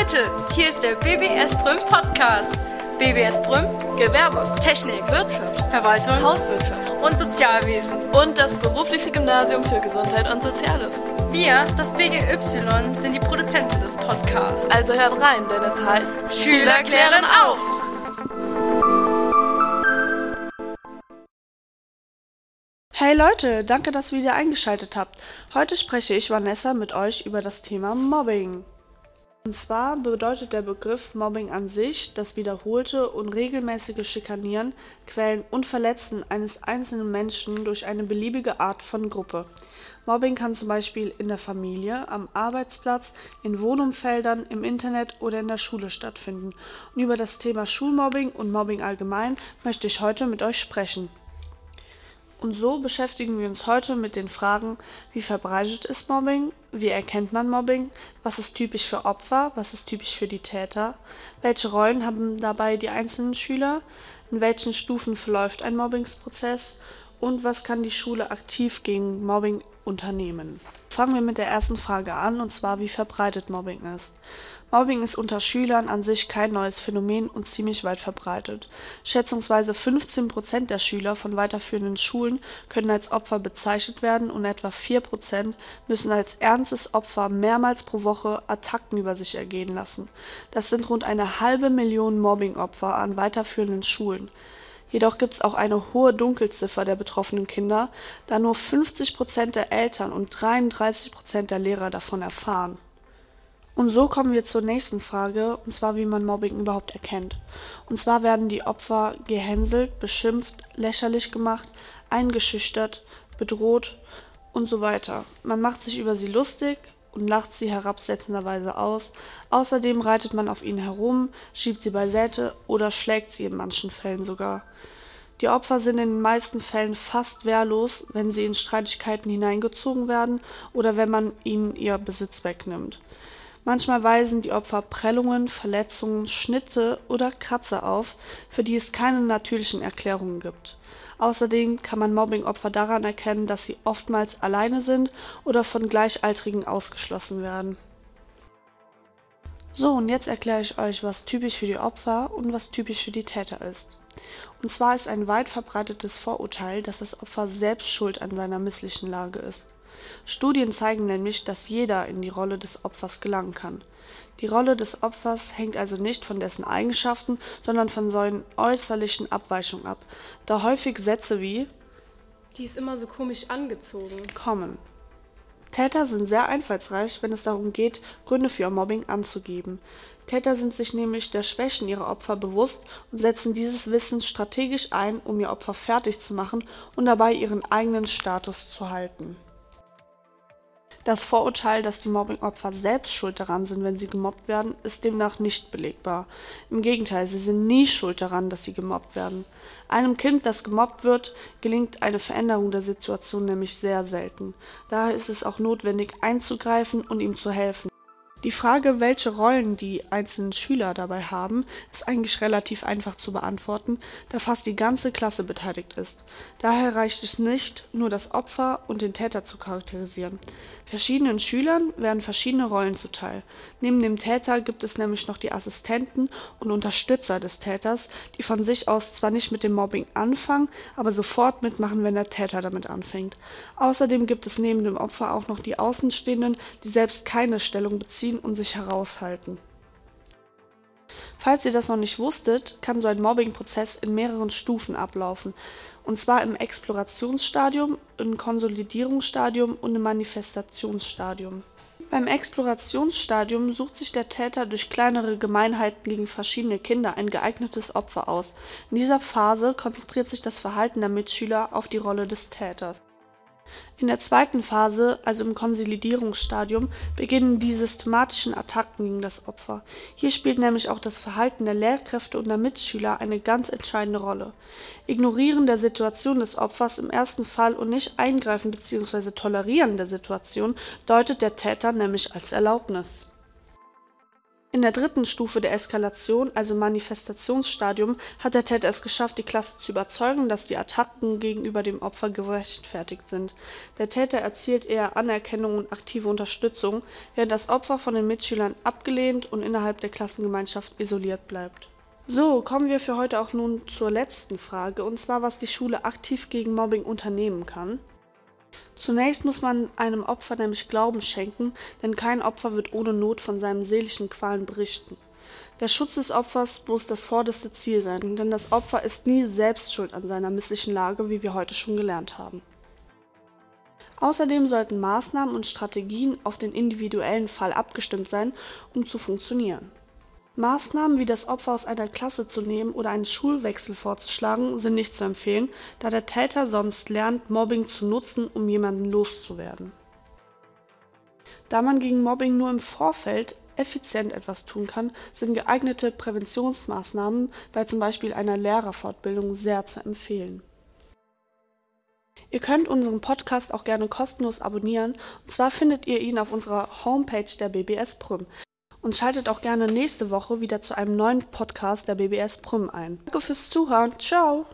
Leute, hier ist der BBS Brüm Podcast. BBS Brüm, Gewerbe, Technik, Wirtschaft, Verwaltung Hauswirtschaft und Sozialwesen. und das berufliche Gymnasium für Gesundheit und Soziales. Wir, das BGY, sind die Produzenten des Podcasts. Also hört rein, denn es heißt Schüler klären auf! Hey Leute, danke, dass ihr wieder eingeschaltet habt. Heute spreche ich Vanessa mit euch über das Thema Mobbing. Und zwar bedeutet der Begriff Mobbing an sich das wiederholte und regelmäßige Schikanieren, Quälen und Verletzen eines einzelnen Menschen durch eine beliebige Art von Gruppe. Mobbing kann zum Beispiel in der Familie, am Arbeitsplatz, in Wohnumfeldern, im Internet oder in der Schule stattfinden. Und über das Thema Schulmobbing und Mobbing allgemein möchte ich heute mit euch sprechen. Und so beschäftigen wir uns heute mit den Fragen, wie verbreitet ist Mobbing, wie erkennt man Mobbing, was ist typisch für Opfer, was ist typisch für die Täter, welche Rollen haben dabei die einzelnen Schüler, in welchen Stufen verläuft ein Mobbingsprozess und was kann die Schule aktiv gegen Mobbing unternehmen. Fangen wir mit der ersten Frage an, und zwar wie verbreitet Mobbing ist. Mobbing ist unter Schülern an sich kein neues Phänomen und ziemlich weit verbreitet. Schätzungsweise 15 Prozent der Schüler von weiterführenden Schulen können als Opfer bezeichnet werden und etwa 4 Prozent müssen als ernstes Opfer mehrmals pro Woche Attacken über sich ergehen lassen. Das sind rund eine halbe Million Mobbingopfer an weiterführenden Schulen. Jedoch gibt es auch eine hohe Dunkelziffer der betroffenen Kinder, da nur 50 Prozent der Eltern und 33 Prozent der Lehrer davon erfahren. Und so kommen wir zur nächsten Frage, und zwar wie man Mobbing überhaupt erkennt. Und zwar werden die Opfer gehänselt, beschimpft, lächerlich gemacht, eingeschüchtert, bedroht und so weiter. Man macht sich über sie lustig und lacht sie herabsetzenderweise aus. Außerdem reitet man auf ihnen herum, schiebt sie beiseite oder schlägt sie in manchen Fällen sogar. Die Opfer sind in den meisten Fällen fast wehrlos, wenn sie in Streitigkeiten hineingezogen werden oder wenn man ihnen ihr Besitz wegnimmt. Manchmal weisen die Opfer Prellungen, Verletzungen, Schnitte oder Kratzer auf, für die es keine natürlichen Erklärungen gibt. Außerdem kann man Mobbingopfer daran erkennen, dass sie oftmals alleine sind oder von Gleichaltrigen ausgeschlossen werden. So, und jetzt erkläre ich euch, was typisch für die Opfer und was typisch für die Täter ist. Und zwar ist ein weit verbreitetes Vorurteil, dass das Opfer selbst schuld an seiner misslichen Lage ist. Studien zeigen nämlich, dass jeder in die Rolle des Opfers gelangen kann. Die Rolle des Opfers hängt also nicht von dessen Eigenschaften, sondern von seinen äußerlichen Abweichungen ab, da häufig Sätze wie Die ist immer so komisch angezogen. kommen. Täter sind sehr einfallsreich, wenn es darum geht, Gründe für ihr Mobbing anzugeben. Täter sind sich nämlich der Schwächen ihrer Opfer bewusst und setzen dieses Wissen strategisch ein, um ihr Opfer fertig zu machen und dabei ihren eigenen Status zu halten. Das Vorurteil, dass die Mobbingopfer selbst schuld daran sind, wenn sie gemobbt werden, ist demnach nicht belegbar. Im Gegenteil, sie sind nie schuld daran, dass sie gemobbt werden. Einem Kind, das gemobbt wird, gelingt eine Veränderung der Situation nämlich sehr selten. Daher ist es auch notwendig, einzugreifen und ihm zu helfen. Die Frage, welche Rollen die einzelnen Schüler dabei haben, ist eigentlich relativ einfach zu beantworten, da fast die ganze Klasse beteiligt ist. Daher reicht es nicht, nur das Opfer und den Täter zu charakterisieren. Verschiedenen Schülern werden verschiedene Rollen zuteil. Neben dem Täter gibt es nämlich noch die Assistenten und Unterstützer des Täters, die von sich aus zwar nicht mit dem Mobbing anfangen, aber sofort mitmachen, wenn der Täter damit anfängt. Außerdem gibt es neben dem Opfer auch noch die Außenstehenden, die selbst keine Stellung beziehen und sich heraushalten. Falls ihr das noch nicht wusstet, kann so ein Mobbing-Prozess in mehreren Stufen ablaufen. Und zwar im Explorationsstadium, im Konsolidierungsstadium und im Manifestationsstadium. Beim Explorationsstadium sucht sich der Täter durch kleinere Gemeinheiten gegen verschiedene Kinder ein geeignetes Opfer aus. In dieser Phase konzentriert sich das Verhalten der Mitschüler auf die Rolle des Täters. In der zweiten Phase, also im Konsolidierungsstadium, beginnen die systematischen Attacken gegen das Opfer. Hier spielt nämlich auch das Verhalten der Lehrkräfte und der Mitschüler eine ganz entscheidende Rolle. Ignorieren der Situation des Opfers im ersten Fall und nicht eingreifen bzw. tolerieren der Situation deutet der Täter nämlich als Erlaubnis. In der dritten Stufe der Eskalation, also Manifestationsstadium, hat der Täter es geschafft, die Klasse zu überzeugen, dass die Attacken gegenüber dem Opfer gerechtfertigt sind. Der Täter erzielt eher Anerkennung und aktive Unterstützung, während das Opfer von den Mitschülern abgelehnt und innerhalb der Klassengemeinschaft isoliert bleibt. So, kommen wir für heute auch nun zur letzten Frage, und zwar was die Schule aktiv gegen Mobbing unternehmen kann. Zunächst muss man einem Opfer nämlich Glauben schenken, denn kein Opfer wird ohne Not von seinen seelischen Qualen berichten. Der Schutz des Opfers muss das vorderste Ziel sein, denn das Opfer ist nie selbst schuld an seiner misslichen Lage, wie wir heute schon gelernt haben. Außerdem sollten Maßnahmen und Strategien auf den individuellen Fall abgestimmt sein, um zu funktionieren. Maßnahmen wie das Opfer aus einer Klasse zu nehmen oder einen Schulwechsel vorzuschlagen, sind nicht zu empfehlen, da der Täter sonst lernt, Mobbing zu nutzen, um jemanden loszuwerden. Da man gegen Mobbing nur im Vorfeld effizient etwas tun kann, sind geeignete Präventionsmaßnahmen bei zum Beispiel einer Lehrerfortbildung sehr zu empfehlen. Ihr könnt unseren Podcast auch gerne kostenlos abonnieren, und zwar findet ihr ihn auf unserer Homepage der BBS Prüm und schaltet auch gerne nächste Woche wieder zu einem neuen Podcast der BBS Prüm ein. Danke fürs Zuhören. Ciao!